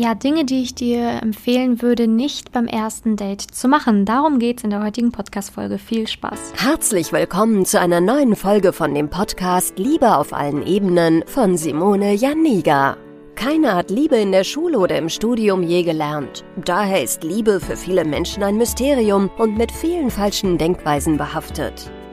Ja, Dinge, die ich dir empfehlen würde, nicht beim ersten Date zu machen. Darum geht's in der heutigen Podcast-Folge. Viel Spaß. Herzlich willkommen zu einer neuen Folge von dem Podcast Liebe auf allen Ebenen von Simone Janiga. Keiner hat Liebe in der Schule oder im Studium je gelernt. Daher ist Liebe für viele Menschen ein Mysterium und mit vielen falschen Denkweisen behaftet.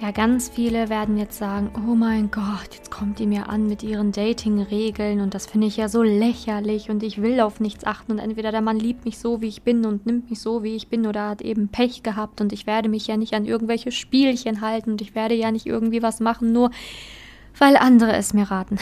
Ja, ganz viele werden jetzt sagen, oh mein Gott, jetzt kommt die mir an mit ihren Dating-Regeln und das finde ich ja so lächerlich und ich will auf nichts achten und entweder der Mann liebt mich so, wie ich bin und nimmt mich so, wie ich bin oder hat eben Pech gehabt und ich werde mich ja nicht an irgendwelche Spielchen halten und ich werde ja nicht irgendwie was machen, nur weil andere es mir raten.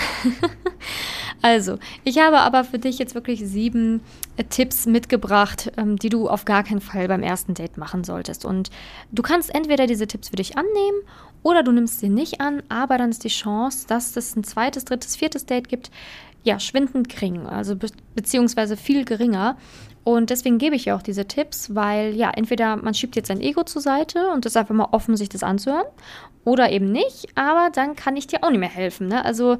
also, ich habe aber für dich jetzt wirklich sieben äh, Tipps mitgebracht, ähm, die du auf gar keinen Fall beim ersten Date machen solltest. Und du kannst entweder diese Tipps für dich annehmen oder du nimmst sie nicht an, aber dann ist die Chance, dass es ein zweites, drittes, viertes Date gibt, ja, schwindend gering, also be beziehungsweise viel geringer. Und deswegen gebe ich ja auch diese Tipps, weil ja, entweder man schiebt jetzt sein Ego zur Seite und ist einfach mal offen, sich das anzuhören, oder eben nicht, aber dann kann ich dir auch nicht mehr helfen. Ne? Also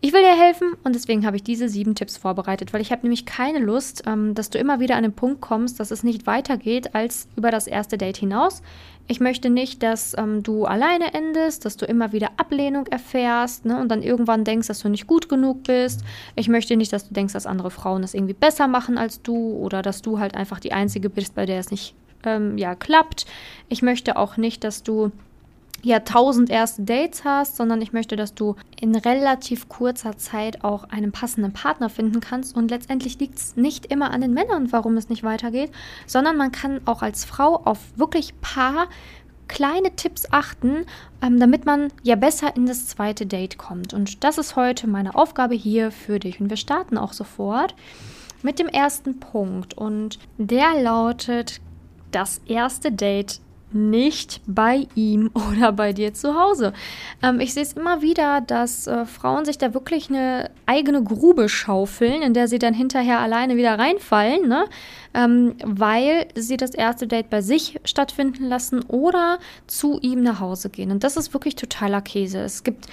ich will dir helfen und deswegen habe ich diese sieben Tipps vorbereitet, weil ich habe nämlich keine Lust, ähm, dass du immer wieder an den Punkt kommst, dass es nicht weitergeht als über das erste Date hinaus. Ich möchte nicht, dass ähm, du alleine endest, dass du immer wieder Ablehnung erfährst ne, und dann irgendwann denkst, dass du nicht gut genug bist. Ich möchte nicht, dass du denkst, dass andere Frauen das irgendwie besser machen als du oder dass du halt einfach die Einzige bist, bei der es nicht ähm, ja, klappt. Ich möchte auch nicht, dass du ja tausend erste Dates hast, sondern ich möchte, dass du in relativ kurzer Zeit auch einen passenden Partner finden kannst. Und letztendlich liegt es nicht immer an den Männern, warum es nicht weitergeht, sondern man kann auch als Frau auf wirklich paar kleine Tipps achten, ähm, damit man ja besser in das zweite Date kommt. Und das ist heute meine Aufgabe hier für dich. Und wir starten auch sofort mit dem ersten Punkt. Und der lautet, das erste Date nicht bei ihm oder bei dir zu Hause. Ähm, ich sehe es immer wieder, dass äh, Frauen sich da wirklich eine eigene Grube schaufeln, in der sie dann hinterher alleine wieder reinfallen, ne? ähm, weil sie das erste Date bei sich stattfinden lassen oder zu ihm nach Hause gehen. Und das ist wirklich totaler Käse. Es gibt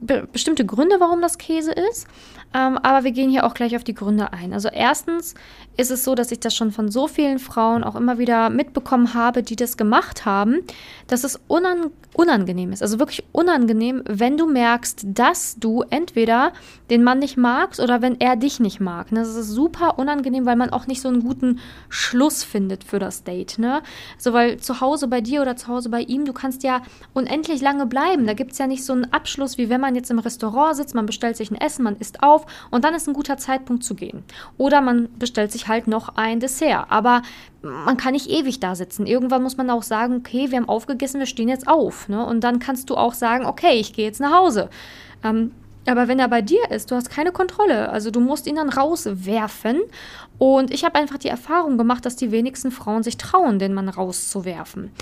be bestimmte Gründe, warum das Käse ist. Ähm, aber wir gehen hier auch gleich auf die Gründe ein. Also erstens ist es so, dass ich das schon von so vielen Frauen auch immer wieder mitbekommen habe, die das gemacht haben, dass es unang unangenehm ist. Also wirklich unangenehm, wenn du merkst, dass du entweder den Mann nicht magst oder wenn er dich nicht mag. Ne? Das ist super unangenehm, weil man auch nicht so einen guten Schluss findet für das Date. Ne? So, weil zu Hause bei dir oder zu Hause bei ihm, du kannst ja unendlich lange bleiben. Da gibt es ja nicht so einen Abschluss wie wenn man jetzt im Restaurant sitzt, man bestellt sich ein Essen, man isst auf und dann ist ein guter Zeitpunkt zu gehen. Oder man bestellt sich halt noch ein Dessert. Aber man kann nicht ewig da sitzen. Irgendwann muss man auch sagen, okay, wir haben aufgegessen, wir stehen jetzt auf. Ne? Und dann kannst du auch sagen, okay, ich gehe jetzt nach Hause. Ähm, aber wenn er bei dir ist, du hast keine Kontrolle. Also du musst ihn dann rauswerfen. Und ich habe einfach die Erfahrung gemacht, dass die wenigsten Frauen sich trauen, den Mann rauszuwerfen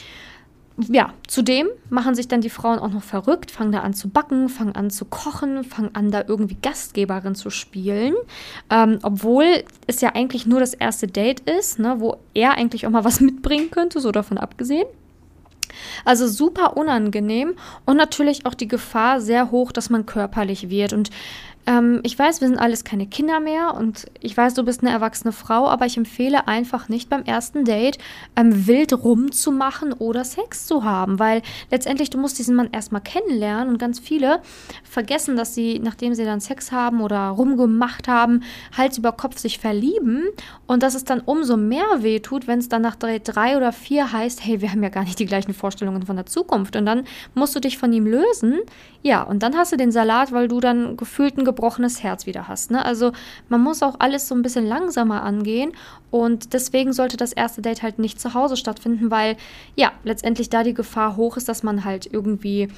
ja, zudem machen sich dann die Frauen auch noch verrückt, fangen da an zu backen, fangen an zu kochen, fangen an da irgendwie Gastgeberin zu spielen, ähm, obwohl es ja eigentlich nur das erste Date ist, ne, wo er eigentlich auch mal was mitbringen könnte, so davon abgesehen. Also super unangenehm und natürlich auch die Gefahr sehr hoch, dass man körperlich wird. Und ähm, ich weiß, wir sind alles keine Kinder mehr und ich weiß, du bist eine erwachsene Frau, aber ich empfehle einfach nicht beim ersten Date ähm, wild rumzumachen oder Sex zu haben, weil letztendlich du musst diesen Mann erstmal kennenlernen und ganz viele vergessen, dass sie, nachdem sie dann Sex haben oder rumgemacht haben, Hals über Kopf sich verlieben und dass es dann umso mehr wehtut, wenn es dann nach drei, drei oder vier heißt, hey, wir haben ja gar nicht die gleichen Vorstellungen von der Zukunft und dann musst du dich von ihm lösen, ja, und dann hast du den Salat, weil du dann gefühlt ein gebrochenes Herz wieder hast. Ne? Also man muss auch alles so ein bisschen langsamer angehen und deswegen sollte das erste Date halt nicht zu Hause stattfinden, weil ja, letztendlich da die Gefahr hoch ist, dass man halt irgendwie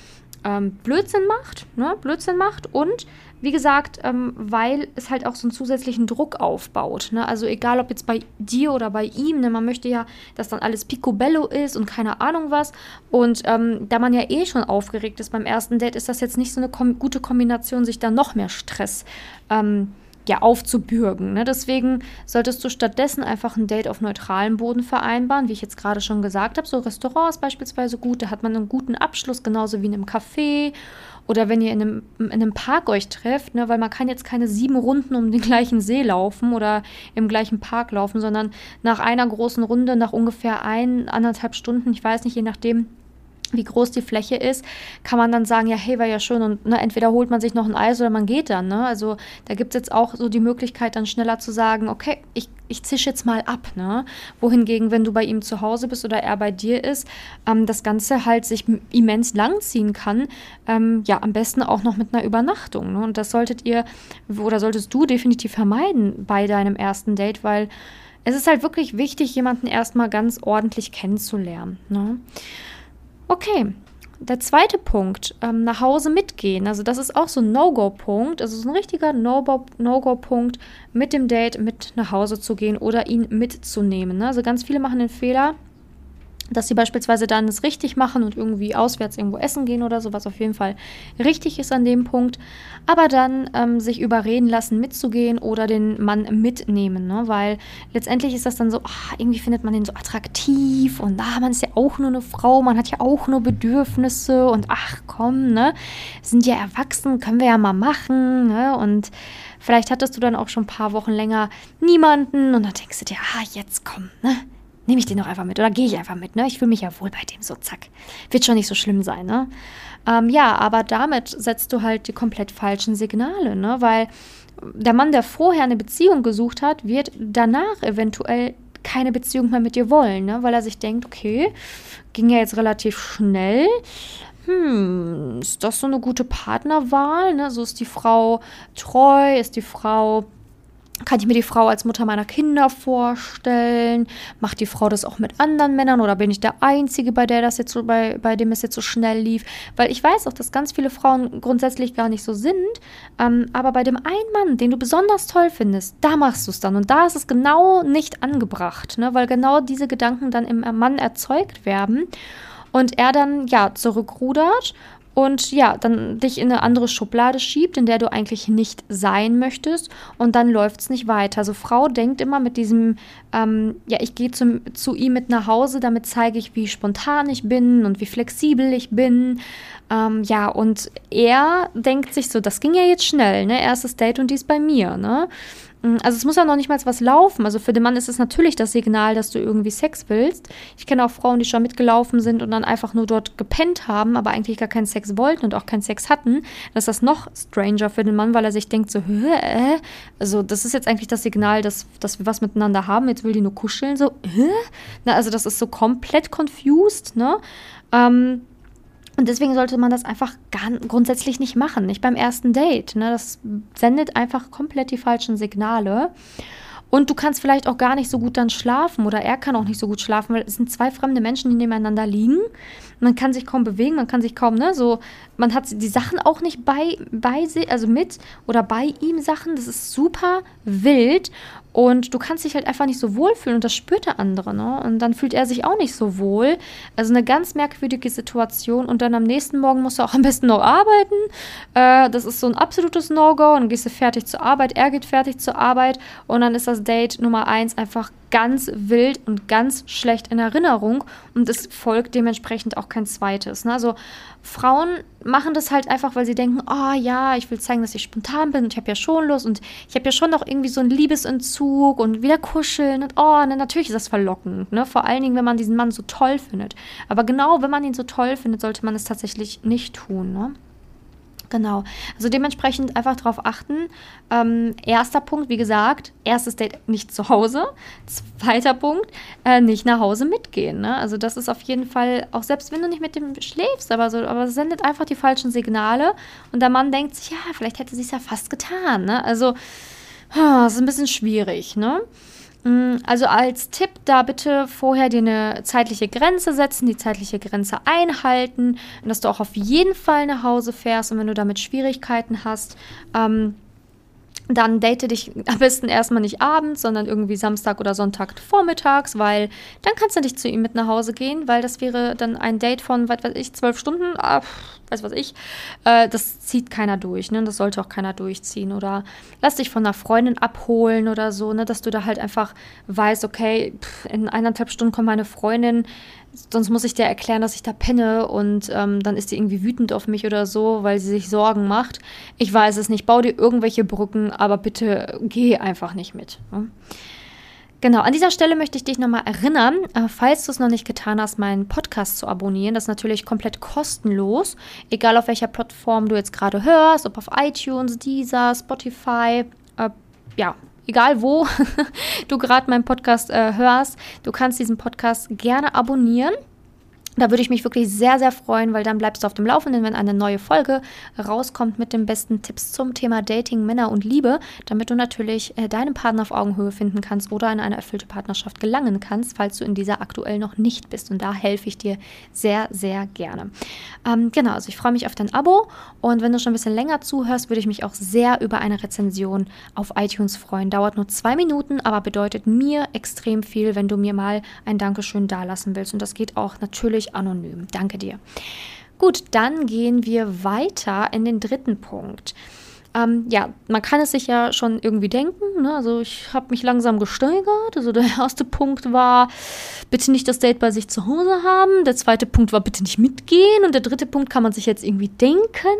ähm, Blödsinn macht, ne? Blödsinn macht und wie gesagt, ähm, weil es halt auch so einen zusätzlichen Druck aufbaut. Ne? Also egal, ob jetzt bei dir oder bei ihm, ne? man möchte ja, dass dann alles picobello ist und keine Ahnung was. Und ähm, da man ja eh schon aufgeregt ist beim ersten Date, ist das jetzt nicht so eine kom gute Kombination, sich da noch mehr Stress ähm, ja, aufzubürgen. Ne? Deswegen solltest du stattdessen einfach ein Date auf neutralem Boden vereinbaren, wie ich jetzt gerade schon gesagt habe. So Restaurants beispielsweise gut, da hat man einen guten Abschluss, genauso wie in einem Café. Oder wenn ihr in einem, in einem Park euch trefft, ne, weil man kann jetzt keine sieben Runden um den gleichen See laufen oder im gleichen Park laufen, sondern nach einer großen Runde, nach ungefähr ein, anderthalb Stunden, ich weiß nicht, je nachdem, wie groß die Fläche ist, kann man dann sagen, ja, hey, war ja schön und ne, entweder holt man sich noch ein Eis oder man geht dann. Ne? Also da gibt es jetzt auch so die Möglichkeit, dann schneller zu sagen, okay, ich, ich zische jetzt mal ab. Ne? Wohingegen, wenn du bei ihm zu Hause bist oder er bei dir ist, ähm, das Ganze halt sich immens langziehen kann. Ähm, ja, am besten auch noch mit einer Übernachtung. Ne? Und das solltet ihr oder solltest du definitiv vermeiden bei deinem ersten Date, weil es ist halt wirklich wichtig, jemanden erstmal ganz ordentlich kennenzulernen. Ne? Okay, der zweite Punkt, ähm, nach Hause mitgehen. Also das ist auch so ein No-Go-Punkt. Also so ein richtiger No-Go-Punkt, mit dem Date mit nach Hause zu gehen oder ihn mitzunehmen. Ne? Also ganz viele machen den Fehler, dass sie beispielsweise dann es richtig machen und irgendwie auswärts irgendwo essen gehen oder so, was auf jeden Fall richtig ist an dem Punkt, aber dann ähm, sich überreden lassen, mitzugehen oder den Mann mitnehmen, ne? weil letztendlich ist das dann so, ach, irgendwie findet man den so attraktiv und ah, man ist ja auch nur eine Frau, man hat ja auch nur Bedürfnisse und ach komm, ne, sind ja erwachsen, können wir ja mal machen, ne, und vielleicht hattest du dann auch schon ein paar Wochen länger niemanden und dann denkst du dir, ah, jetzt komm, ne, nehme ich den doch einfach mit oder gehe ich einfach mit, ne? Ich fühle mich ja wohl bei dem so, zack. Wird schon nicht so schlimm sein, ne? Ähm, ja, aber damit setzt du halt die komplett falschen Signale, ne? Weil der Mann, der vorher eine Beziehung gesucht hat, wird danach eventuell keine Beziehung mehr mit dir wollen, ne? Weil er sich denkt, okay, ging ja jetzt relativ schnell. Hm, ist das so eine gute Partnerwahl? Ne? So ist die Frau treu, ist die Frau kann ich mir die Frau als Mutter meiner Kinder vorstellen? Macht die Frau das auch mit anderen Männern oder bin ich der Einzige, bei der das jetzt so, bei, bei dem es jetzt so schnell lief? Weil ich weiß auch, dass ganz viele Frauen grundsätzlich gar nicht so sind. Ähm, aber bei dem einen Mann, den du besonders toll findest, da machst du es dann. Und da ist es genau nicht angebracht, ne? weil genau diese Gedanken dann im Mann erzeugt werden. Und er dann ja zurückrudert und ja, dann dich in eine andere Schublade schiebt, in der du eigentlich nicht sein möchtest und dann läuft es nicht weiter. Also Frau denkt immer mit diesem, ähm, ja, ich gehe zu ihm mit nach Hause, damit zeige ich, wie spontan ich bin und wie flexibel ich bin. Ähm, ja, und er denkt sich so, das ging ja jetzt schnell, ne? Erstes Date und dies bei mir, ne? Mm, also es muss ja noch nicht mal was laufen. Also für den Mann ist es natürlich das Signal, dass du irgendwie Sex willst. Ich kenne auch Frauen, die schon mitgelaufen sind und dann einfach nur dort gepennt haben, aber eigentlich gar keinen Sex wollten und auch keinen Sex hatten. Das ist das noch stranger für den Mann, weil er sich denkt so, Hä, äh? also das ist jetzt eigentlich das Signal, dass, dass wir was miteinander haben. Jetzt will die nur kuscheln, so, Hä? Na, also das ist so komplett confused, ne? Ähm, und deswegen sollte man das einfach gar, grundsätzlich nicht machen, nicht beim ersten Date. Ne? Das sendet einfach komplett die falschen Signale. Und du kannst vielleicht auch gar nicht so gut dann schlafen oder er kann auch nicht so gut schlafen, weil es sind zwei fremde Menschen, die nebeneinander liegen. Man kann sich kaum bewegen, man kann sich kaum, ne, so, man hat die Sachen auch nicht bei, bei also mit oder bei ihm Sachen. Das ist super wild und du kannst dich halt einfach nicht so wohl fühlen und das spürt der andere, ne? Und dann fühlt er sich auch nicht so wohl. Also eine ganz merkwürdige Situation. Und dann am nächsten Morgen musst du auch am besten noch arbeiten. Äh, das ist so ein absolutes No-Go. Und dann gehst du fertig zur Arbeit, er geht fertig zur Arbeit und dann ist das Date Nummer eins einfach ganz wild und ganz schlecht in Erinnerung und es folgt dementsprechend auch kein zweites. Ne? Also Frauen machen das halt einfach, weil sie denken, oh ja, ich will zeigen, dass ich spontan bin und ich habe ja schon Lust und ich habe ja schon noch irgendwie so einen Liebesentzug und wieder kuscheln und oh, ne, natürlich ist das verlockend, ne? Vor allen Dingen, wenn man diesen Mann so toll findet. Aber genau, wenn man ihn so toll findet, sollte man es tatsächlich nicht tun, ne? Genau. Also dementsprechend einfach darauf achten. Ähm, erster Punkt, wie gesagt, erstes Date nicht zu Hause. Zweiter Punkt, äh, nicht nach Hause mitgehen. Ne? Also das ist auf jeden Fall, auch selbst wenn du nicht mit dem schläfst, aber so, aber sendet einfach die falschen Signale und der Mann denkt sich, ja, vielleicht hätte sie es ja fast getan. Ne? Also das ist ein bisschen schwierig. Ne? Mm, also als Tipp da bitte vorher dir eine zeitliche Grenze setzen, die zeitliche Grenze einhalten, dass du auch auf jeden Fall nach Hause fährst und wenn du damit Schwierigkeiten hast, ähm, dann date dich am besten erstmal nicht abends, sondern irgendwie Samstag oder Sonntag vormittags, weil dann kannst du nicht zu ihm mit nach Hause gehen, weil das wäre dann ein Date von, was weiß ich, zwölf Stunden, ah, weiß was ich. Äh, das zieht keiner durch, ne? Das sollte auch keiner durchziehen. Oder lass dich von einer Freundin abholen oder so, ne? Dass du da halt einfach weißt, okay, pff, in eineinhalb Stunden kommt meine Freundin, sonst muss ich dir erklären, dass ich da penne und ähm, dann ist die irgendwie wütend auf mich oder so, weil sie sich Sorgen macht. Ich weiß es nicht. Bau dir irgendwelche Brücken, aber bitte geh einfach nicht mit. Ne? Genau, an dieser Stelle möchte ich dich nochmal erinnern, äh, falls du es noch nicht getan hast, meinen Podcast zu abonnieren. Das ist natürlich komplett kostenlos, egal auf welcher Plattform du jetzt gerade hörst, ob auf iTunes, Deezer, Spotify, äh, ja, egal wo du gerade meinen Podcast äh, hörst, du kannst diesen Podcast gerne abonnieren. Da würde ich mich wirklich sehr, sehr freuen, weil dann bleibst du auf dem Laufenden, wenn eine neue Folge rauskommt mit den besten Tipps zum Thema Dating, Männer und Liebe, damit du natürlich äh, deinen Partner auf Augenhöhe finden kannst oder in eine erfüllte Partnerschaft gelangen kannst, falls du in dieser aktuell noch nicht bist. Und da helfe ich dir sehr, sehr gerne. Ähm, genau, also ich freue mich auf dein Abo und wenn du schon ein bisschen länger zuhörst, würde ich mich auch sehr über eine Rezension auf iTunes freuen. Dauert nur zwei Minuten, aber bedeutet mir extrem viel, wenn du mir mal ein Dankeschön dalassen willst. Und das geht auch natürlich anonym. Danke dir. Gut, dann gehen wir weiter in den dritten Punkt. Ähm, ja, man kann es sich ja schon irgendwie denken. Ne? Also ich habe mich langsam gesteigert. Also der erste Punkt war, bitte nicht das Date bei sich zu Hause haben. Der zweite Punkt war, bitte nicht mitgehen. Und der dritte Punkt kann man sich jetzt irgendwie denken.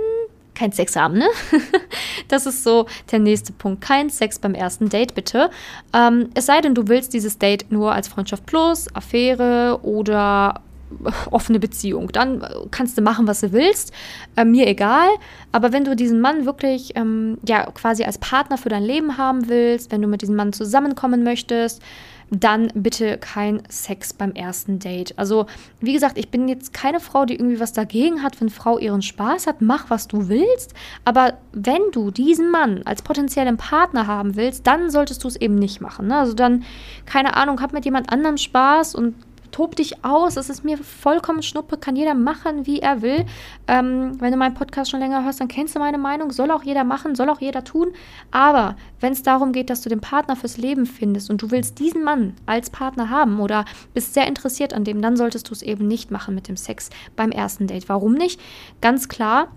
Kein Sex haben, ne? das ist so der nächste Punkt. Kein Sex beim ersten Date, bitte. Ähm, es sei denn, du willst dieses Date nur als Freundschaft plus, Affäre oder offene Beziehung. Dann kannst du machen, was du willst. Äh, mir egal. Aber wenn du diesen Mann wirklich ähm, ja quasi als Partner für dein Leben haben willst, wenn du mit diesem Mann zusammenkommen möchtest, dann bitte kein Sex beim ersten Date. Also, wie gesagt, ich bin jetzt keine Frau, die irgendwie was dagegen hat, wenn Frau ihren Spaß hat, mach was du willst. Aber wenn du diesen Mann als potenziellen Partner haben willst, dann solltest du es eben nicht machen. Ne? Also dann, keine Ahnung, hab mit jemand anderem Spaß und tob dich aus, es ist mir vollkommen schnuppe, kann jeder machen, wie er will. Ähm, wenn du meinen Podcast schon länger hörst, dann kennst du meine Meinung, soll auch jeder machen, soll auch jeder tun. Aber wenn es darum geht, dass du den Partner fürs Leben findest und du willst diesen Mann als Partner haben oder bist sehr interessiert an dem, dann solltest du es eben nicht machen mit dem Sex beim ersten Date. Warum nicht? Ganz klar,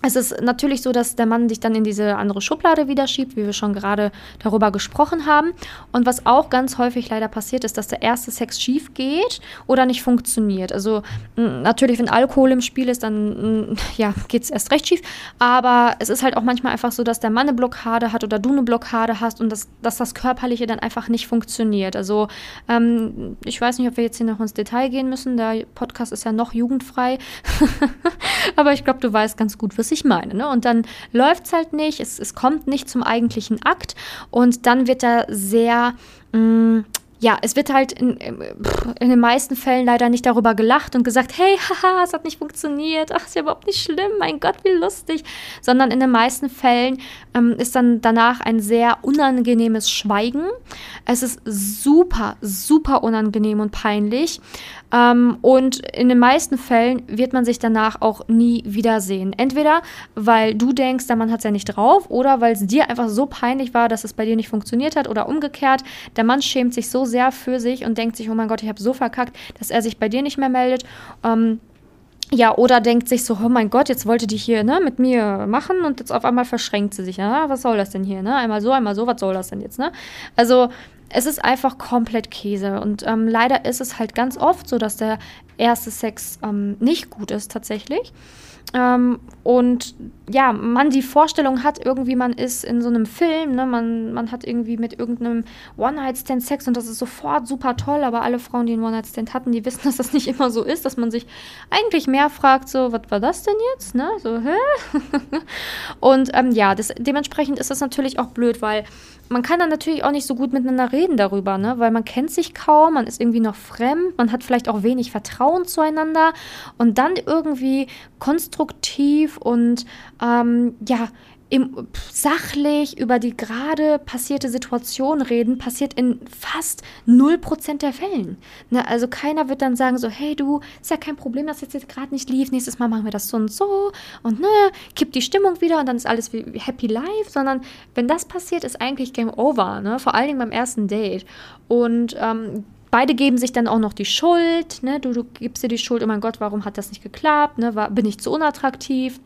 es ist natürlich so, dass der Mann dich dann in diese andere Schublade wieder schiebt, wie wir schon gerade darüber gesprochen haben. Und was auch ganz häufig leider passiert, ist, dass der erste Sex schief geht oder nicht funktioniert. Also natürlich, wenn Alkohol im Spiel ist, dann ja, geht es erst recht schief. Aber es ist halt auch manchmal einfach so, dass der Mann eine Blockade hat oder du eine Blockade hast und das, dass das Körperliche dann einfach nicht funktioniert. Also ähm, ich weiß nicht, ob wir jetzt hier noch ins Detail gehen müssen. Der Podcast ist ja noch jugendfrei. Aber ich glaube, du weißt ganz gut, was was ich meine. Ne? Und dann läuft es halt nicht, es, es kommt nicht zum eigentlichen Akt und dann wird da sehr mh, mm, ja, es wird halt in, in, den meisten Fällen leider nicht darüber gelacht und gesagt, hey, haha, es hat nicht funktioniert, ach, ist ja überhaupt nicht schlimm, mein Gott, wie lustig, sondern in den meisten Fällen ähm, ist dann danach ein sehr unangenehmes Schweigen. Es ist super, super unangenehm und peinlich. Ähm, und in den meisten Fällen wird man sich danach auch nie wiedersehen. Entweder weil du denkst, der Mann hat es ja nicht drauf, oder weil es dir einfach so peinlich war, dass es bei dir nicht funktioniert hat, oder umgekehrt, der Mann schämt sich so sehr für sich und denkt sich, oh mein Gott, ich habe so verkackt, dass er sich bei dir nicht mehr meldet. Ähm, ja, oder denkt sich so, oh mein Gott, jetzt wollte die hier ne, mit mir machen und jetzt auf einmal verschränkt sie sich. Ja? Was soll das denn hier? Ne? Einmal so, einmal so, was soll das denn jetzt? Ne? Also es ist einfach komplett Käse. Und ähm, leider ist es halt ganz oft so, dass der erste Sex ähm, nicht gut ist tatsächlich. Ähm, und ja, man die Vorstellung hat, irgendwie man ist in so einem Film, ne? man, man hat irgendwie mit irgendeinem One-Night-Stand Sex und das ist sofort super toll, aber alle Frauen, die einen One-Night-Stand hatten, die wissen, dass das nicht immer so ist, dass man sich eigentlich mehr fragt, so, was war das denn jetzt? Ne? So, hä? und ähm, ja, das, dementsprechend ist das natürlich auch blöd, weil man kann dann natürlich auch nicht so gut miteinander reden darüber, ne? weil man kennt sich kaum, man ist irgendwie noch fremd, man hat vielleicht auch wenig Vertrauen zueinander und dann irgendwie konstruktiv und ähm, ja, im, sachlich über die gerade passierte Situation reden, passiert in fast 0% der Fällen. Ne, also keiner wird dann sagen so, hey du, ist ja kein Problem, dass jetzt, jetzt gerade nicht lief, nächstes Mal machen wir das so und so und ne, kippt die Stimmung wieder und dann ist alles wie happy life, sondern wenn das passiert, ist eigentlich Game Over, ne? vor allen Dingen beim ersten Date. Und ähm, beide geben sich dann auch noch die Schuld, ne? du, du gibst dir die Schuld, oh mein Gott, warum hat das nicht geklappt, ne? War, bin ich zu unattraktiv?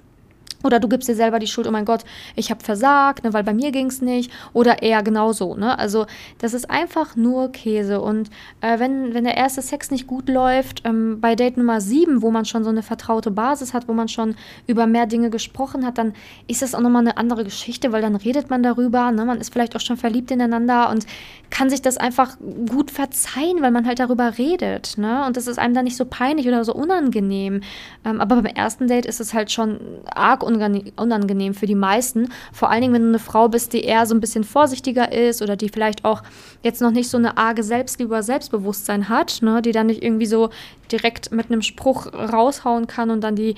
Oder du gibst dir selber die Schuld, oh mein Gott, ich habe versagt, ne, weil bei mir ging es nicht. Oder eher genauso. Ne? Also das ist einfach nur Käse. Und äh, wenn, wenn der erste Sex nicht gut läuft, ähm, bei Date Nummer 7, wo man schon so eine vertraute Basis hat, wo man schon über mehr Dinge gesprochen hat, dann ist das auch nochmal eine andere Geschichte, weil dann redet man darüber. Ne? Man ist vielleicht auch schon verliebt ineinander und kann sich das einfach gut verzeihen, weil man halt darüber redet. Ne? Und das ist einem dann nicht so peinlich oder so unangenehm. Ähm, aber beim ersten Date ist es halt schon arg unangenehm für die meisten. Vor allen Dingen, wenn du eine Frau bist, die eher so ein bisschen vorsichtiger ist oder die vielleicht auch jetzt noch nicht so eine arge Selbstliebe oder Selbstbewusstsein hat, ne? die dann nicht irgendwie so direkt mit einem Spruch raushauen kann und dann die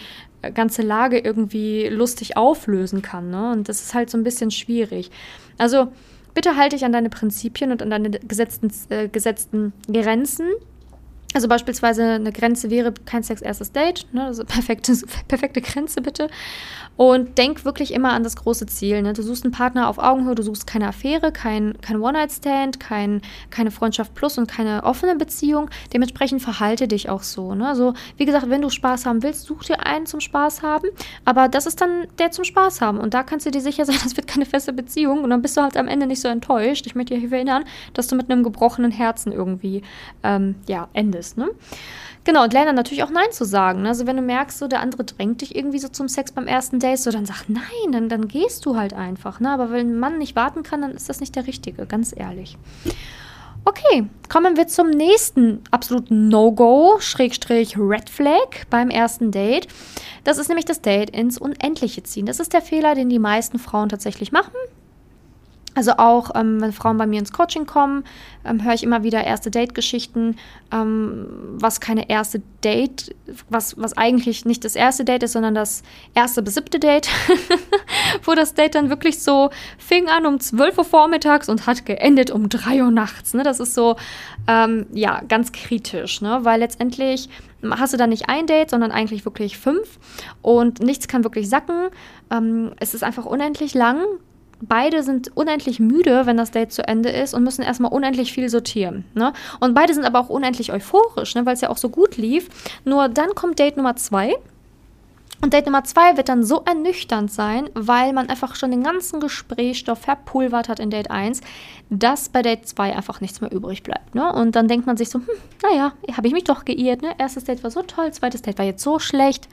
ganze Lage irgendwie lustig auflösen kann. Ne? Und das ist halt so ein bisschen schwierig. Also bitte halte dich an deine Prinzipien und an deine gesetzten, äh, gesetzten Grenzen. Also beispielsweise eine Grenze wäre kein Sex erstes Date, ne? also perfekte, perfekte Grenze bitte. Und denk wirklich immer an das große Ziel. Ne? Du suchst einen Partner auf Augenhöhe, du suchst keine Affäre, kein, kein One-Night-Stand, kein, keine Freundschaft plus und keine offene Beziehung. Dementsprechend verhalte dich auch so. Ne? Also wie gesagt, wenn du Spaß haben willst, such dir einen zum Spaß haben. Aber das ist dann der zum Spaß haben. Und da kannst du dir sicher sein, das wird keine feste Beziehung. Und dann bist du halt am Ende nicht so enttäuscht. Ich möchte hier erinnern, dass du mit einem gebrochenen Herzen irgendwie ähm, ja, endest. Ne? Genau, und lerne natürlich auch Nein zu sagen. Ne? Also wenn du merkst, so der andere drängt dich irgendwie so zum Sex beim ersten Date, so dann sag Nein, dann, dann gehst du halt einfach. Ne? Aber wenn ein Mann nicht warten kann, dann ist das nicht der Richtige, ganz ehrlich. Okay, kommen wir zum nächsten absoluten No-Go, Schrägstrich Red Flag beim ersten Date. Das ist nämlich das Date ins Unendliche ziehen. Das ist der Fehler, den die meisten Frauen tatsächlich machen. Also auch, ähm, wenn Frauen bei mir ins Coaching kommen, ähm, höre ich immer wieder erste Date-Geschichten, ähm, was keine erste Date, was, was eigentlich nicht das erste Date ist, sondern das erste bis siebte Date, wo das Date dann wirklich so fing an um 12 Uhr vormittags und hat geendet um 3 Uhr nachts. Ne? Das ist so, ähm, ja, ganz kritisch, ne? weil letztendlich hast du dann nicht ein Date, sondern eigentlich wirklich fünf und nichts kann wirklich sacken. Ähm, es ist einfach unendlich lang beide sind unendlich müde, wenn das Date zu Ende ist und müssen erstmal unendlich viel sortieren. Ne? Und beide sind aber auch unendlich euphorisch, ne, weil es ja auch so gut lief. Nur dann kommt Date Nummer zwei. Und Date Nummer zwei wird dann so ernüchternd sein, weil man einfach schon den ganzen Gesprächsstoff verpulvert hat in Date 1, dass bei Date 2 einfach nichts mehr übrig bleibt. Ne? Und dann denkt man sich so, hm, naja, habe ich mich doch geirrt. Ne? Erstes Date war so toll, zweites Date war jetzt so schlecht.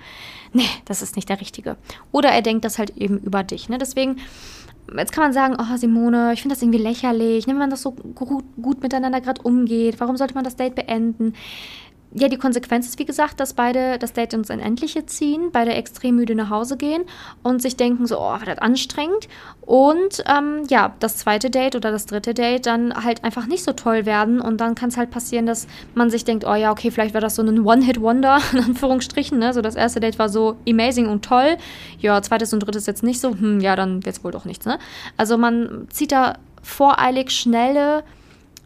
Nee, das ist nicht der Richtige. Oder er denkt das halt eben über dich. Ne? Deswegen jetzt kann man sagen, oh Simone, ich finde das irgendwie lächerlich, ne, wenn man das so gut, gut miteinander gerade umgeht, warum sollte man das Date beenden? Ja, die Konsequenz ist, wie gesagt, dass beide das Date ins Unendliche ziehen, beide extrem müde nach Hause gehen und sich denken so, oh, war das anstrengend. Und ähm, ja, das zweite Date oder das dritte Date dann halt einfach nicht so toll werden. Und dann kann es halt passieren, dass man sich denkt, oh ja, okay, vielleicht war das so ein One-Hit-Wonder, in Anführungsstrichen. Ne? So das erste Date war so amazing und toll. Ja, zweites und drittes jetzt nicht so. Hm, ja, dann es wohl doch nichts. Ne? Also man zieht da voreilig schnelle,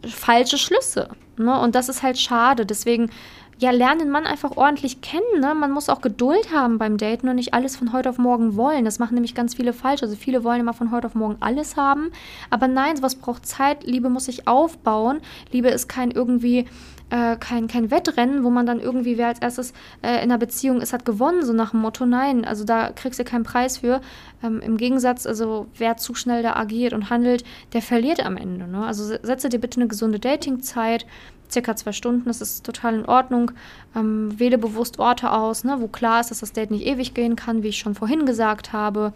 falsche Schlüsse. Ne? Und das ist halt schade. Deswegen ja, lernen den Mann einfach ordentlich kennen. Ne? Man muss auch Geduld haben beim Daten und nicht alles von heute auf morgen wollen. Das machen nämlich ganz viele falsch. Also viele wollen immer von heute auf morgen alles haben. Aber nein, sowas braucht Zeit. Liebe muss sich aufbauen. Liebe ist kein irgendwie äh, kein, kein Wettrennen, wo man dann irgendwie, wer als erstes äh, in einer Beziehung ist, hat gewonnen, so nach dem Motto, nein, also da kriegst du keinen Preis für. Ähm, Im Gegensatz, also wer zu schnell da agiert und handelt, der verliert am Ende. Ne? Also setze dir bitte eine gesunde Datingzeit, circa zwei Stunden, das ist total in Ordnung. Ähm, wähle bewusst Orte aus, ne, wo klar ist, dass das Date nicht ewig gehen kann, wie ich schon vorhin gesagt habe.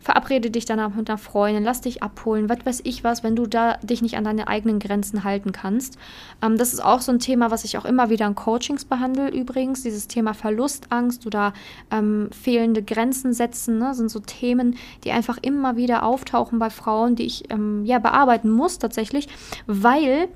Verabrede dich danach mit einer Freundin, lass dich abholen, was weiß ich was, wenn du da dich nicht an deine eigenen Grenzen halten kannst. Ähm, das ist auch so ein Thema, was ich auch immer wieder in Coachings behandle übrigens, dieses Thema Verlustangst oder ähm, fehlende Grenzen setzen, ne, sind so Themen, die einfach immer wieder auftauchen bei Frauen, die ich ähm, ja bearbeiten muss tatsächlich, weil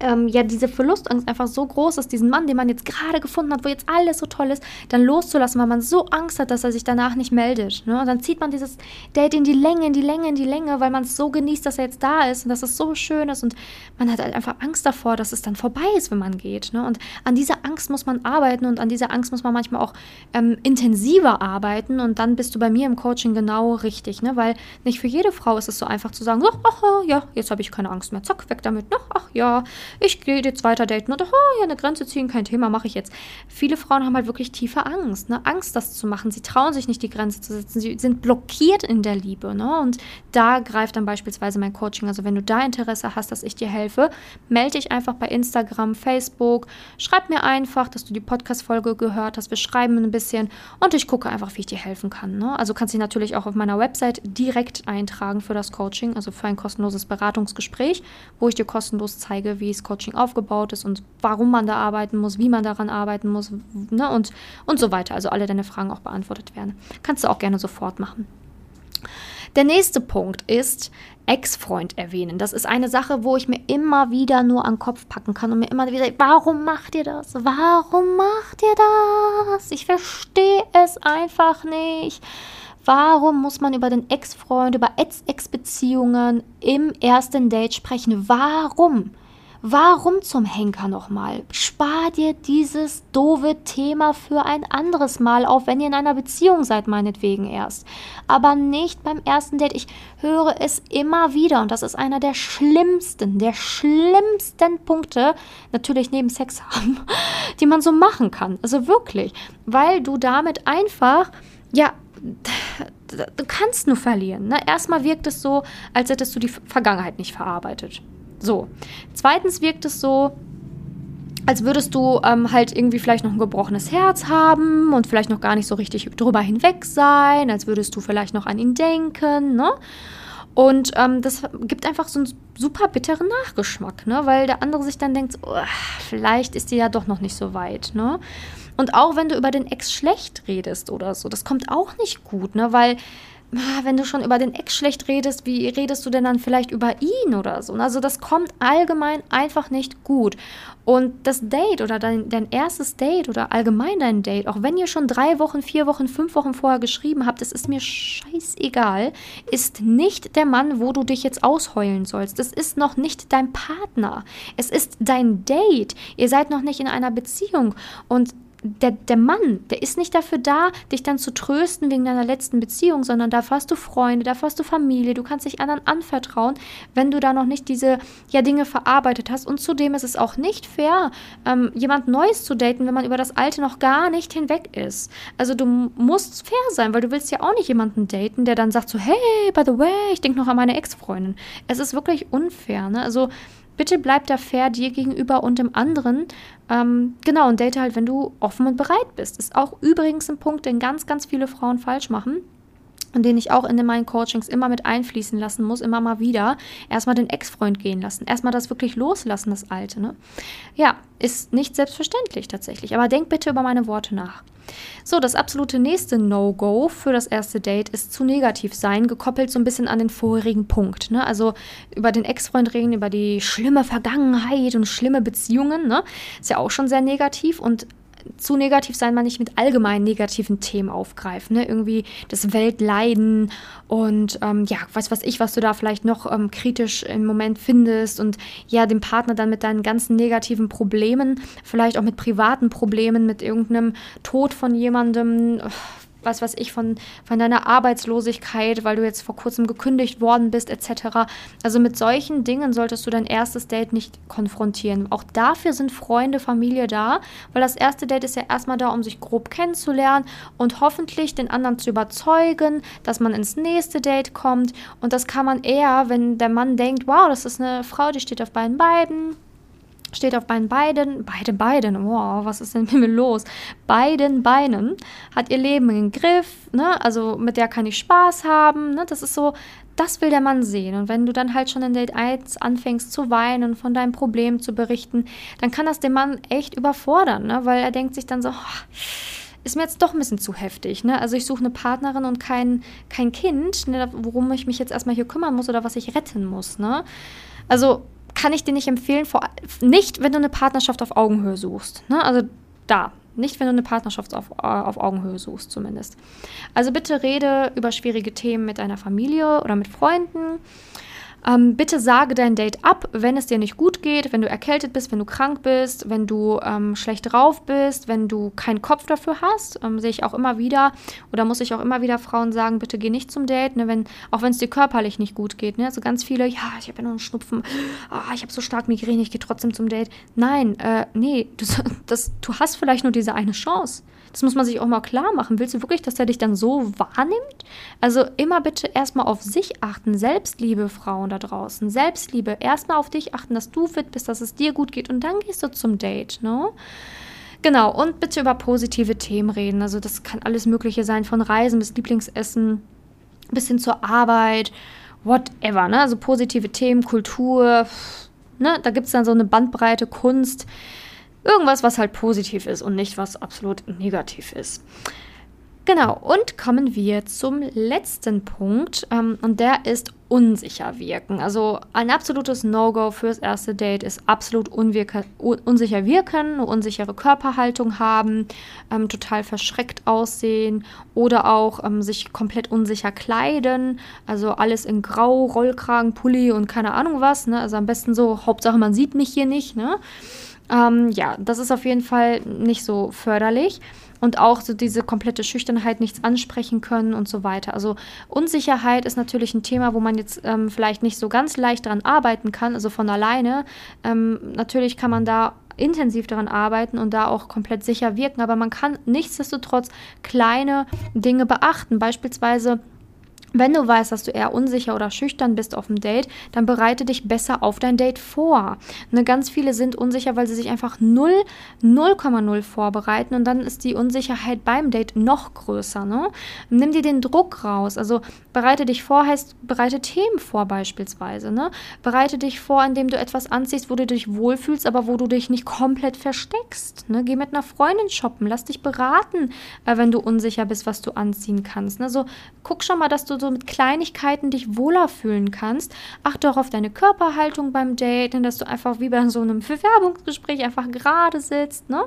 ähm, ja diese Verlustangst einfach so groß ist, diesen Mann, den man jetzt gerade gefunden hat, wo jetzt alles so toll ist, dann loszulassen, weil man so Angst hat, dass er sich danach nicht meldet. Ne? Und dann zieht man dieses Date in die Länge, in die Länge, in die Länge, weil man es so genießt, dass er jetzt da ist und dass es so schön ist und man hat halt einfach Angst davor, dass es dann vorbei ist, wenn man geht. Ne? Und an dieser Angst muss man arbeiten und an dieser Angst muss man manchmal auch ähm, intensiver arbeiten und dann bist du bei mir im Coaching genau richtig, ne? weil nicht für jede Frau ist es so einfach zu sagen, ach, ach ja, jetzt habe ich keine Angst mehr, zack, weg damit, ne? ach ja, ich gehe jetzt weiter daten oder oh, ja, eine Grenze ziehen, kein Thema, mache ich jetzt. Viele Frauen haben halt wirklich tiefe Angst, ne? Angst, das zu machen. Sie trauen sich nicht, die Grenze zu setzen. Sie sind blockiert in der Liebe, ne? Und da greift dann beispielsweise mein Coaching. Also wenn du da Interesse hast, dass ich dir helfe, melde dich einfach bei Instagram, Facebook, schreib mir einfach, dass du die Podcast-Folge gehört hast. Wir schreiben ein bisschen und ich gucke einfach, wie ich dir helfen kann. Ne? Also kannst dich natürlich auch auf meiner Website direkt eintragen für das Coaching, also für ein kostenloses Beratungsgespräch, wo ich dir kostenlos zeige, wie es Coaching aufgebaut ist und warum man da arbeiten muss, wie man daran arbeiten muss ne, und, und so weiter. Also alle deine Fragen auch beantwortet werden. Kannst du auch gerne sofort machen. Der nächste Punkt ist Ex-Freund erwähnen. Das ist eine Sache, wo ich mir immer wieder nur an den Kopf packen kann und mir immer wieder, warum macht ihr das? Warum macht ihr das? Ich verstehe es einfach nicht. Warum muss man über den Ex-Freund, über Ex-Ex-Beziehungen im ersten Date sprechen? Warum? Warum zum Henker nochmal? Spar dir dieses doofe Thema für ein anderes Mal auf, wenn ihr in einer Beziehung seid, meinetwegen erst. Aber nicht beim ersten Date. Ich höre es immer wieder und das ist einer der schlimmsten, der schlimmsten Punkte, natürlich neben Sex haben, die man so machen kann. Also wirklich, weil du damit einfach, ja, du kannst nur verlieren. Ne? Erstmal wirkt es so, als hättest du die Vergangenheit nicht verarbeitet. So. Zweitens wirkt es so, als würdest du ähm, halt irgendwie vielleicht noch ein gebrochenes Herz haben und vielleicht noch gar nicht so richtig drüber hinweg sein, als würdest du vielleicht noch an ihn denken, ne? Und ähm, das gibt einfach so einen super bitteren Nachgeschmack, ne? Weil der andere sich dann denkt, oh, vielleicht ist die ja doch noch nicht so weit, ne? Und auch wenn du über den Ex schlecht redest oder so, das kommt auch nicht gut, ne? Weil wenn du schon über den Ex schlecht redest, wie redest du denn dann vielleicht über ihn oder so? Also das kommt allgemein einfach nicht gut. Und das Date oder dein, dein erstes Date oder allgemein dein Date, auch wenn ihr schon drei Wochen, vier Wochen, fünf Wochen vorher geschrieben habt, es ist mir scheißegal, ist nicht der Mann, wo du dich jetzt ausheulen sollst. Es ist noch nicht dein Partner. Es ist dein Date. Ihr seid noch nicht in einer Beziehung. Und der, der Mann, der ist nicht dafür da, dich dann zu trösten wegen deiner letzten Beziehung, sondern dafür hast du Freunde, dafür hast du Familie, du kannst dich anderen anvertrauen, wenn du da noch nicht diese ja, Dinge verarbeitet hast. Und zudem ist es auch nicht fair, ähm, jemand Neues zu daten, wenn man über das Alte noch gar nicht hinweg ist. Also du musst fair sein, weil du willst ja auch nicht jemanden daten, der dann sagt so, hey, by the way, ich denke noch an meine Ex-Freundin. Es ist wirklich unfair. Ne? Also bitte bleib da fair dir gegenüber und dem anderen. Ähm, genau, und date halt, wenn du offen und bereit bist. Ist auch übrigens ein Punkt, den ganz, ganz viele Frauen falsch machen und den ich auch in meinen Coachings immer mit einfließen lassen muss, immer mal wieder. Erstmal den Ex-Freund gehen lassen, erstmal das wirklich loslassen, das Alte. Ne? Ja, ist nicht selbstverständlich tatsächlich, aber denk bitte über meine Worte nach. So, das absolute nächste No-Go für das erste Date ist zu negativ sein, gekoppelt so ein bisschen an den vorherigen Punkt. Ne? Also über den Ex-Freund reden, über die schlimme Vergangenheit und schlimme Beziehungen, ne? ist ja auch schon sehr negativ und zu negativ sein, man nicht mit allgemein negativen Themen aufgreifen. Ne? Irgendwie das Weltleiden und ähm, ja, weiß was ich, was du da vielleicht noch ähm, kritisch im Moment findest und ja, dem Partner dann mit deinen ganzen negativen Problemen, vielleicht auch mit privaten Problemen, mit irgendeinem Tod von jemandem, was weiß ich, von, von deiner Arbeitslosigkeit, weil du jetzt vor kurzem gekündigt worden bist, etc. Also mit solchen Dingen solltest du dein erstes Date nicht konfrontieren. Auch dafür sind Freunde, Familie da, weil das erste Date ist ja erstmal da, um sich grob kennenzulernen und hoffentlich den anderen zu überzeugen, dass man ins nächste Date kommt. Und das kann man eher, wenn der Mann denkt, wow, das ist eine Frau, die steht auf beiden Beinen, steht auf beiden Beinen, beide Beinen, wow, was ist denn mit mir los? Beiden Beinen, hat ihr Leben im Griff, ne? also mit der kann ich Spaß haben, ne? das ist so, das will der Mann sehen. Und wenn du dann halt schon in Date 1 anfängst zu weinen von deinem Problem zu berichten, dann kann das den Mann echt überfordern, ne? weil er denkt sich dann so, oh, ist mir jetzt doch ein bisschen zu heftig. Ne? Also ich suche eine Partnerin und kein, kein Kind, ne, worum ich mich jetzt erstmal hier kümmern muss oder was ich retten muss. Ne? Also kann ich dir nicht empfehlen, vor, nicht, wenn du eine Partnerschaft auf Augenhöhe suchst. Ne? Also da, nicht, wenn du eine Partnerschaft auf, äh, auf Augenhöhe suchst, zumindest. Also bitte rede über schwierige Themen mit deiner Familie oder mit Freunden. Ähm, bitte sage dein Date ab, wenn es dir nicht gut geht, wenn du erkältet bist, wenn du krank bist, wenn du ähm, schlecht drauf bist, wenn du keinen Kopf dafür hast. Ähm, sehe ich auch immer wieder oder muss ich auch immer wieder Frauen sagen, bitte geh nicht zum Date, ne, wenn, auch wenn es dir körperlich nicht gut geht. Ne? Also ganz viele, ja, ich habe ja noch einen Schnupfen, oh, ich habe so stark Migräne, ich gehe trotzdem zum Date. Nein, äh, nee, du, das, du hast vielleicht nur diese eine Chance. Das muss man sich auch mal klar machen. Willst du wirklich, dass er dich dann so wahrnimmt? Also immer bitte erstmal auf sich achten. Selbstliebe, Frauen da draußen. Selbstliebe. Erstmal auf dich achten, dass du fit bist, dass es dir gut geht und dann gehst du zum Date, ne? Genau, und bitte über positive Themen reden. Also das kann alles Mögliche sein, von Reisen bis Lieblingsessen bis hin zur Arbeit, whatever, ne? Also positive Themen, Kultur, ne? Da gibt es dann so eine Bandbreite, Kunst. Irgendwas, was halt positiv ist und nicht was absolut negativ ist. Genau, und kommen wir zum letzten Punkt ähm, und der ist unsicher wirken. Also ein absolutes No-Go fürs erste Date ist absolut unsicher wirken, eine unsichere Körperhaltung haben, ähm, total verschreckt aussehen oder auch ähm, sich komplett unsicher kleiden. Also alles in Grau, Rollkragen, Pulli und keine Ahnung was. Ne? Also am besten so, Hauptsache man sieht mich hier nicht. Ne? Ähm, ja, das ist auf jeden Fall nicht so förderlich. Und auch so diese komplette Schüchternheit, nichts ansprechen können und so weiter. Also Unsicherheit ist natürlich ein Thema, wo man jetzt ähm, vielleicht nicht so ganz leicht dran arbeiten kann, also von alleine. Ähm, natürlich kann man da intensiv daran arbeiten und da auch komplett sicher wirken, aber man kann nichtsdestotrotz kleine Dinge beachten. Beispielsweise wenn du weißt, dass du eher unsicher oder schüchtern bist auf dem Date, dann bereite dich besser auf dein Date vor. Ne, ganz viele sind unsicher, weil sie sich einfach 0, 0,0 vorbereiten und dann ist die Unsicherheit beim Date noch größer. Ne? Nimm dir den Druck raus. Also bereite dich vor heißt, bereite Themen vor beispielsweise. Ne? Bereite dich vor, indem du etwas anziehst, wo du dich wohlfühlst, aber wo du dich nicht komplett versteckst. Ne? Geh mit einer Freundin shoppen, lass dich beraten, äh, wenn du unsicher bist, was du anziehen kannst. Ne? So, guck schon mal, dass du so mit Kleinigkeiten dich wohler fühlen kannst. Achte auch auf deine Körperhaltung beim Daten, dass du einfach wie bei so einem Bewerbungsgespräch einfach gerade sitzt, ne?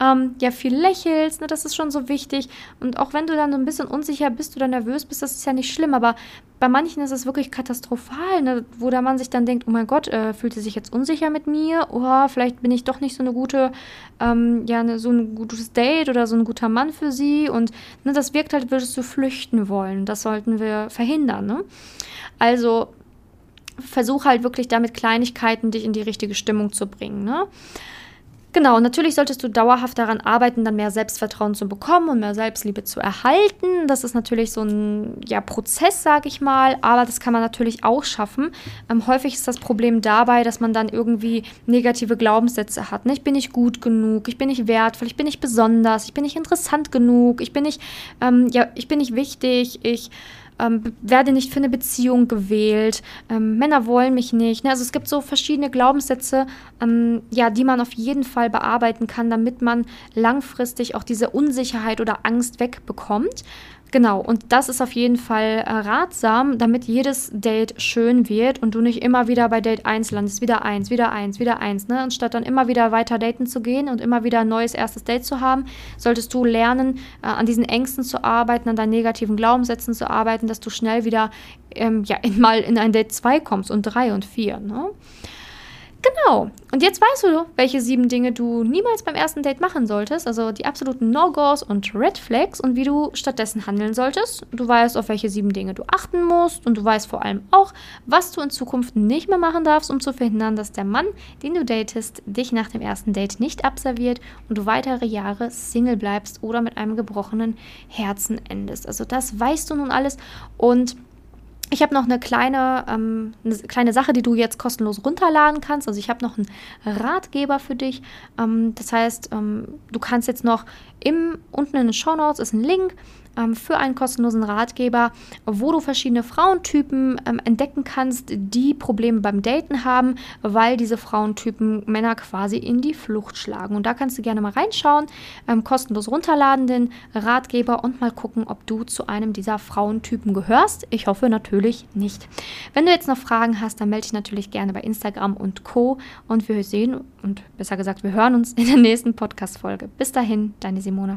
Ähm, ja, viel lächelst, ne? Das ist schon so wichtig. Und auch wenn du dann so ein bisschen unsicher bist oder nervös bist, das ist ja nicht schlimm, aber bei manchen ist es wirklich katastrophal, ne? wo der Mann sich dann denkt, oh mein Gott, äh, fühlt sie sich jetzt unsicher mit mir? Oh, vielleicht bin ich doch nicht so eine gute, ähm, ja, ne, so ein gutes Date oder so ein guter Mann für sie. Und ne, das wirkt halt, würdest du flüchten wollen. Das sollten wir verhindern. Ne? Also versuch halt wirklich damit Kleinigkeiten dich in die richtige Stimmung zu bringen. Ne? Genau, natürlich solltest du dauerhaft daran arbeiten, dann mehr Selbstvertrauen zu bekommen und mehr Selbstliebe zu erhalten. Das ist natürlich so ein ja, Prozess, sage ich mal, aber das kann man natürlich auch schaffen. Ähm, häufig ist das Problem dabei, dass man dann irgendwie negative Glaubenssätze hat. Ne? Ich bin nicht gut genug, ich bin nicht wertvoll, ich bin nicht besonders, ich bin nicht interessant genug, ich bin nicht, ähm, ja, ich bin nicht wichtig, ich ähm, werde nicht für eine Beziehung gewählt, ähm, Männer wollen mich nicht. Ne? Also es gibt so verschiedene Glaubenssätze, ähm, ja, die man auf jeden Fall bearbeiten kann, damit man langfristig auch diese Unsicherheit oder Angst wegbekommt. Genau, und das ist auf jeden Fall äh, ratsam, damit jedes Date schön wird und du nicht immer wieder bei Date 1 landest, wieder 1, wieder 1, wieder 1, ne? Anstatt dann immer wieder weiter daten zu gehen und immer wieder ein neues erstes Date zu haben, solltest du lernen, äh, an diesen Ängsten zu arbeiten, an deinen negativen Glaubenssätzen zu arbeiten, dass du schnell wieder ähm, ja, mal in ein Date 2 kommst und 3 und 4, ne? Genau. Und jetzt weißt du, welche sieben Dinge du niemals beim ersten Date machen solltest, also die absoluten No-Gos und Red Flags und wie du stattdessen handeln solltest. Du weißt, auf welche sieben Dinge du achten musst und du weißt vor allem auch, was du in Zukunft nicht mehr machen darfst, um zu verhindern, dass der Mann, den du datest, dich nach dem ersten Date nicht abserviert und du weitere Jahre Single bleibst oder mit einem gebrochenen Herzen endest. Also das weißt du nun alles und ich habe noch eine kleine, ähm, eine kleine Sache, die du jetzt kostenlos runterladen kannst. Also ich habe noch einen Ratgeber für dich. Ähm, das heißt, ähm, du kannst jetzt noch im, unten in den Show Notes ist ein Link ähm, für einen kostenlosen Ratgeber, wo du verschiedene Frauentypen ähm, entdecken kannst, die Probleme beim Daten haben, weil diese Frauentypen Männer quasi in die Flucht schlagen. Und da kannst du gerne mal reinschauen, ähm, kostenlos runterladen den Ratgeber und mal gucken, ob du zu einem dieser Frauentypen gehörst. Ich hoffe natürlich nicht. Wenn du jetzt noch Fragen hast, dann melde dich natürlich gerne bei Instagram und Co. Und wir sehen und besser gesagt, wir hören uns in der nächsten Podcast-Folge. Bis dahin, deine Simone.